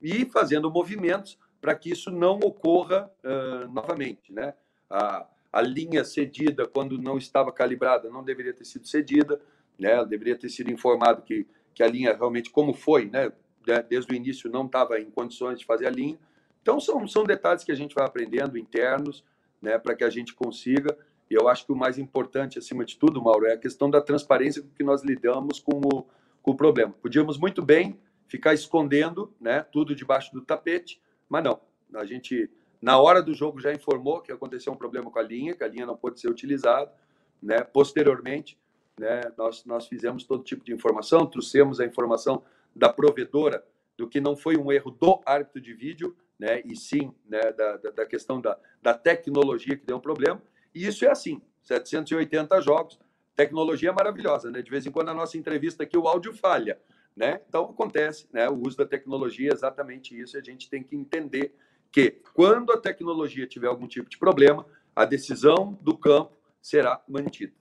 e fazendo movimentos para que isso não ocorra uh, novamente, né? A, a linha cedida quando não estava calibrada não deveria ter sido cedida, né? Deveria ter sido informado que que a linha realmente como foi, né? Desde o início não estava em condições de fazer a linha. Então são são detalhes que a gente vai aprendendo internos, né? Para que a gente consiga e eu acho que o mais importante, acima de tudo, Mauro, é a questão da transparência com que nós lidamos com o, com o problema. Podíamos muito bem ficar escondendo né, tudo debaixo do tapete, mas não. A gente, na hora do jogo, já informou que aconteceu um problema com a linha, que a linha não pôde ser utilizada. Né? Posteriormente, né, nós, nós fizemos todo tipo de informação, trouxemos a informação da provedora do que não foi um erro do árbitro de vídeo, né, e sim né, da, da questão da, da tecnologia que deu um problema. E isso é assim, 780 jogos, tecnologia maravilhosa, né? De vez em quando a nossa entrevista aqui o áudio falha, né? Então acontece, né? O uso da tecnologia é exatamente isso, e a gente tem que entender que quando a tecnologia tiver algum tipo de problema, a decisão do campo será mantida.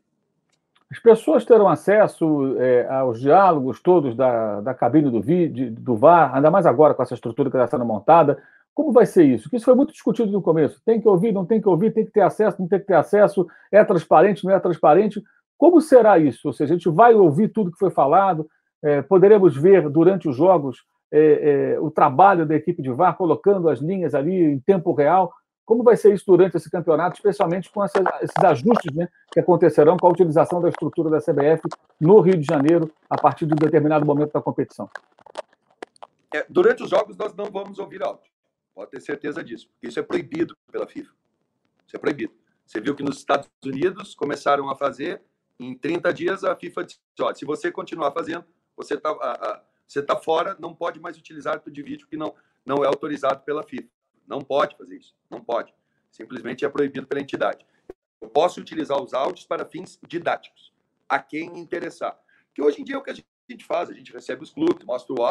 As pessoas terão acesso é, aos diálogos todos da, da cabine do vídeo, do VAR, ainda mais agora com essa estrutura que está sendo montada. Como vai ser isso? Porque isso foi muito discutido no começo. Tem que ouvir, não tem que ouvir, tem que ter acesso, não tem que ter acesso, é transparente, não é transparente. Como será isso? Ou seja, a gente vai ouvir tudo que foi falado, é, poderemos ver durante os jogos é, é, o trabalho da equipe de VAR, colocando as linhas ali em tempo real. Como vai ser isso durante esse campeonato, especialmente com esses ajustes né, que acontecerão com a utilização da estrutura da CBF no Rio de Janeiro a partir de um determinado momento da competição? É, durante os jogos, nós não vamos ouvir áudio. Pode ter certeza disso, porque isso é proibido pela FIFA. Isso é proibido. Você viu que nos Estados Unidos começaram a fazer, em 30 dias a FIFA disse: olha, se você continuar fazendo, você está você tá fora, não pode mais utilizar árbitro de vídeo que não, não é autorizado pela FIFA. Não pode fazer isso, não pode. Simplesmente é proibido pela entidade. Eu posso utilizar os áudios para fins didáticos, a quem interessar. Que hoje em dia é o que a gente faz, a gente recebe os clubes, mostra o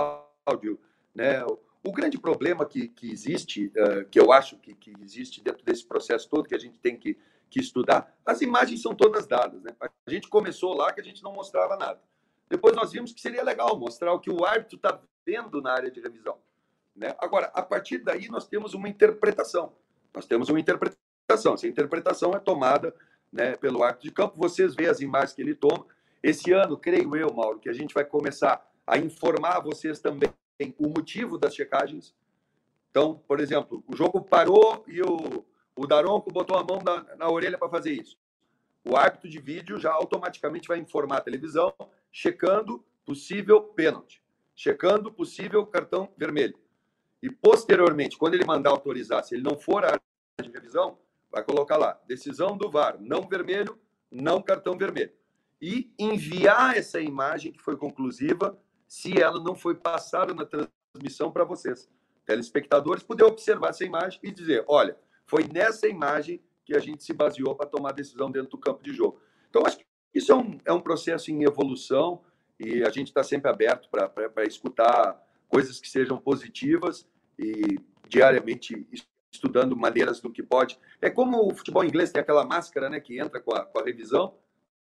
áudio, né? O grande problema que, que existe, uh, que eu acho que, que existe dentro desse processo todo, que a gente tem que, que estudar, as imagens são todas dadas. Né? A gente começou lá que a gente não mostrava nada. Depois nós vimos que seria legal mostrar o que o árbitro está vendo na área de revisão. Né? Agora, a partir daí, nós temos uma interpretação. Nós temos uma interpretação. Essa interpretação é tomada né, pelo árbitro de campo. Vocês veem as imagens que ele toma. Esse ano, creio eu, Mauro, que a gente vai começar a informar vocês também o motivo das checagens. Então, por exemplo, o jogo parou e o, o Daronco botou a mão na, na orelha para fazer isso. O árbitro de vídeo já automaticamente vai informar a televisão, checando possível pênalti, checando possível cartão vermelho. E posteriormente, quando ele mandar autorizar, se ele não for a de revisão, vai colocar lá: decisão do VAR, não vermelho, não cartão vermelho. e enviar essa imagem que foi conclusiva, se ela não foi passada na transmissão para vocês. Telespectadores poder observar essa imagem e dizer: olha, foi nessa imagem que a gente se baseou para tomar decisão dentro do campo de jogo. Então, acho que isso é um, é um processo em evolução e a gente está sempre aberto para escutar coisas que sejam positivas e diariamente estudando maneiras do que pode. É como o futebol inglês tem aquela máscara né, que entra com a, com a revisão,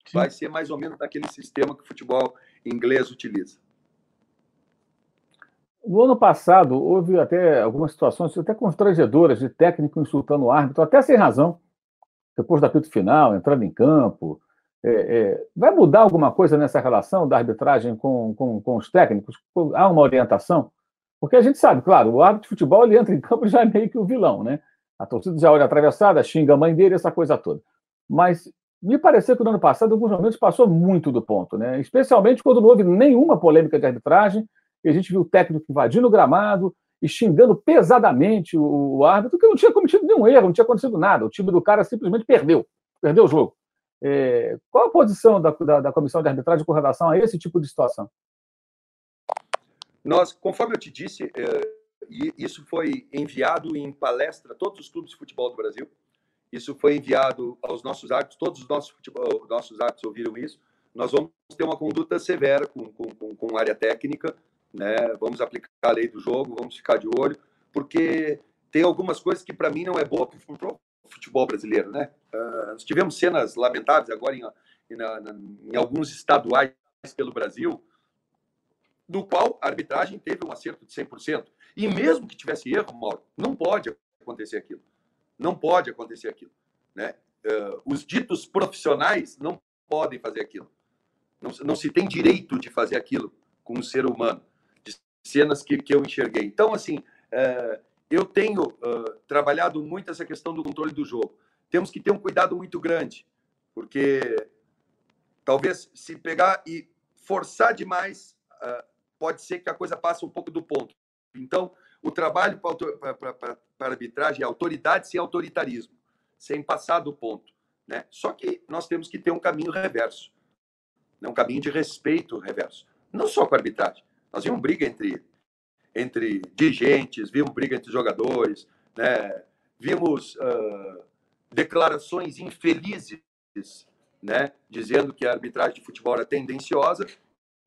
Sim. vai ser mais ou menos naquele sistema que o futebol inglês utiliza. No ano passado, houve até algumas situações até constrangedoras de técnico insultando o árbitro, até sem razão, depois do apito final, entrando em campo. É, é, vai mudar alguma coisa nessa relação da arbitragem com, com, com, os técnicos? Há uma orientação? Porque a gente sabe, claro, o árbitro de futebol ele entra em campo já é meio que o vilão, né? A torcida já olha atravessada, xinga a mãe dele, essa coisa toda. Mas me pareceu que no ano passado, alguns momentos, passou muito do ponto, né? Especialmente quando não houve nenhuma polêmica de arbitragem, e a gente viu o técnico invadindo o gramado e xingando pesadamente o, o árbitro, que não tinha cometido nenhum erro, não tinha acontecido nada. O time do cara simplesmente perdeu, perdeu o jogo. É, qual a posição da, da, da, comissão de arbitragem com relação a esse tipo de situação? Nós, conforme eu te disse, é, isso foi enviado em palestra a todos os clubes de futebol do Brasil. Isso foi enviado aos nossos árbitros, todos os nossos, futebol, nossos árbitros ouviram isso. Nós vamos ter uma conduta severa com, com, com área técnica, né? vamos aplicar a lei do jogo, vamos ficar de olho, porque tem algumas coisas que para mim não é boa para o futebol brasileiro. Né? Uh, tivemos cenas lamentáveis agora em, em, em alguns estaduais pelo Brasil, do qual a arbitragem teve um acerto de 100%. E mesmo que tivesse erro, Mauro, não pode acontecer aquilo. Não pode acontecer aquilo. Né? Uh, os ditos profissionais não podem fazer aquilo. Não, não, se tem direito de fazer aquilo com um ser humano. Cenas que, que eu enxerguei. Então, assim, uh, eu tenho trabalhado muito essa questão do controle do jogo. Temos que ter um cuidado muito grande, porque talvez se pegar e forçar demais, pode ser que a coisa passe um pouco do ponto. Então, o trabalho para arbitragem é autoridade sem autoritarismo, sem passar do ponto. Né? Só que nós temos que ter um caminho reverso, né? um caminho de respeito reverso. Não só com a arbitragem. Nós vimos briga entre, entre dirigentes, vimos briga entre jogadores, né? vimos uh, declarações infelizes né? dizendo que a arbitragem de futebol era tendenciosa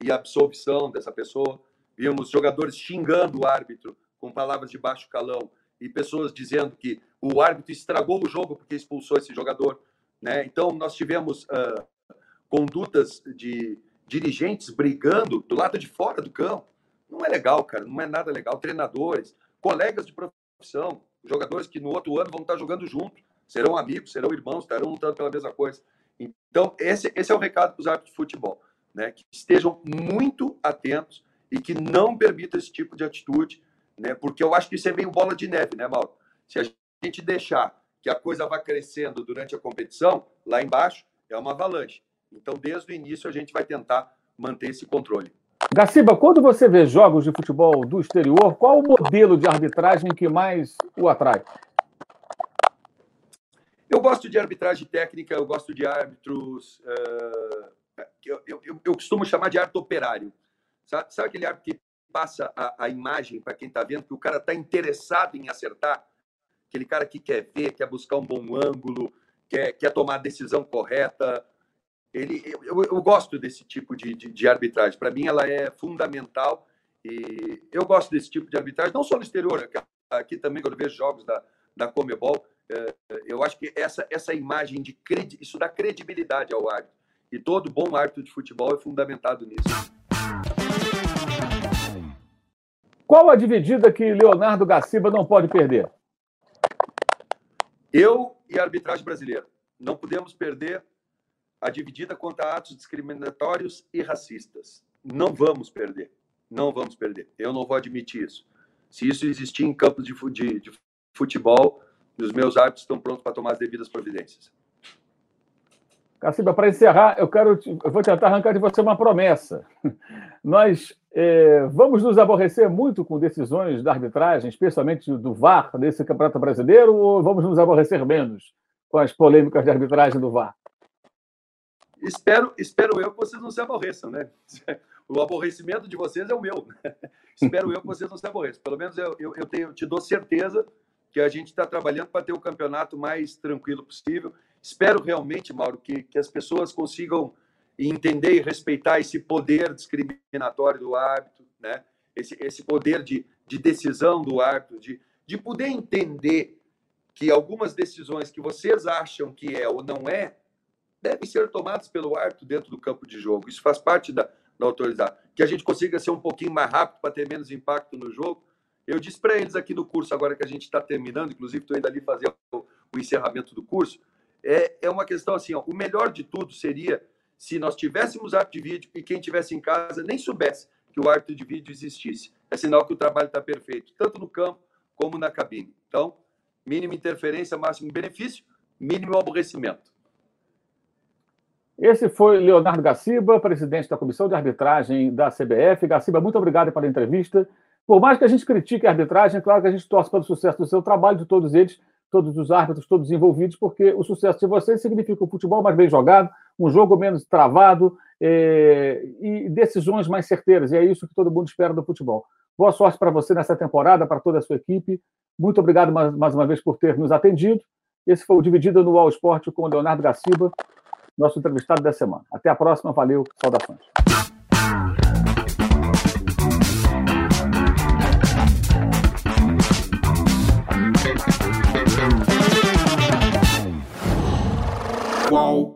e a absolvição dessa pessoa. Vimos jogadores xingando o árbitro com palavras de baixo calão e pessoas dizendo que o árbitro estragou o jogo porque expulsou esse jogador. Né? Então, nós tivemos uh, condutas de dirigentes brigando do lado de fora do campo. Não é legal, cara, não é nada legal. Treinadores, colegas de profissão, jogadores que no outro ano vão estar jogando junto, serão amigos, serão irmãos, estarão lutando pela mesma coisa. Então, esse, esse é o recado para os árbitros de futebol, né? que estejam muito atentos e que não permitam esse tipo de atitude né? Porque eu acho que isso é meio bola de neve, né, Mauro? Se a gente deixar que a coisa vá crescendo durante a competição, lá embaixo é uma avalanche. Então, desde o início, a gente vai tentar manter esse controle. Gaciba, quando você vê jogos de futebol do exterior, qual o modelo de arbitragem que mais o atrai? Eu gosto de arbitragem técnica, eu gosto de árbitros. Uh, eu, eu, eu, costumo chamar de árbitro operário. Sabe, sabe aquele árbitro que passa a, a imagem para quem está vendo que o cara está interessado em acertar, aquele cara que quer ver, quer buscar um bom ângulo, quer, quer tomar a decisão correta. Ele, eu, eu gosto desse tipo de, de, de arbitragem. Para mim, ela é fundamental e eu gosto desse tipo de arbitragem, não só no exterior, aqui, aqui também, quando eu vejo jogos da, da Comebol, é, eu acho que essa, essa imagem de credi, isso dá credibilidade ao árbitro. E todo bom árbitro de futebol é fundamentado nisso. Qual a dividida que Leonardo Gaciba não pode perder? Eu e a arbitragem brasileira. Não podemos perder a dividida contra atos discriminatórios e racistas. Não vamos perder. Não vamos perder. Eu não vou admitir isso. Se isso existir em campos de, futebol, os meus árbitros estão prontos para tomar as devidas providências. Caciba, para encerrar, eu quero, eu vou tentar arrancar de você uma promessa. Nós é, vamos nos aborrecer muito com decisões da arbitragem, especialmente do VAR desse Campeonato Brasileiro, ou vamos nos aborrecer menos com as polêmicas de arbitragem do VAR? Espero, espero eu que vocês não se aborreçam, né? O aborrecimento de vocês é o meu. Espero eu que vocês não se aborreçam. Pelo menos eu, eu, eu, tenho, te dou certeza que a gente está trabalhando para ter o campeonato mais tranquilo possível. Espero realmente, Mauro, que, que as pessoas consigam entender e respeitar esse poder discriminatório do árbitro, né? esse, esse poder de, de decisão do árbitro, de, de poder entender que algumas decisões que vocês acham que é ou não é, devem ser tomadas pelo árbitro dentro do campo de jogo. Isso faz parte da, da autoridade. Que a gente consiga ser um pouquinho mais rápido para ter menos impacto no jogo. Eu disse para eles aqui no curso, agora que a gente está terminando, inclusive estou indo ali fazer o, o, encerramento do curso, é, é uma questão assim, ó, o melhor de tudo seria se nós tivéssemos árbitro de vídeo e quem tivesse em casa nem soubesse que o árbitro de vídeo existisse. É sinal que o trabalho está perfeito, tanto no campo como na cabine. Então, mínima interferência, máximo benefício, mínimo aborrecimento. Esse foi Leonardo Gaciba, presidente da Comissão de Arbitragem da CBF. Gaciba, muito obrigado pela entrevista. Por mais que a gente critique a arbitragem, é claro que a gente torce pelo sucesso do seu trabalho, de todos eles, todos os árbitros, todos envolvidos, porque o sucesso de vocês significa um futebol mais bem jogado, um jogo menos travado é, e decisões mais certeiras. E é isso que todo mundo espera do futebol. Boa sorte para você nessa temporada, para toda a sua equipe. Muito obrigado mais, mais uma vez por ter nos atendido. Esse foi o Dividido no All Esporte com o Leonardo Gaciba, nosso entrevistado da semana. Até a próxima, valeu, saudações. Qual?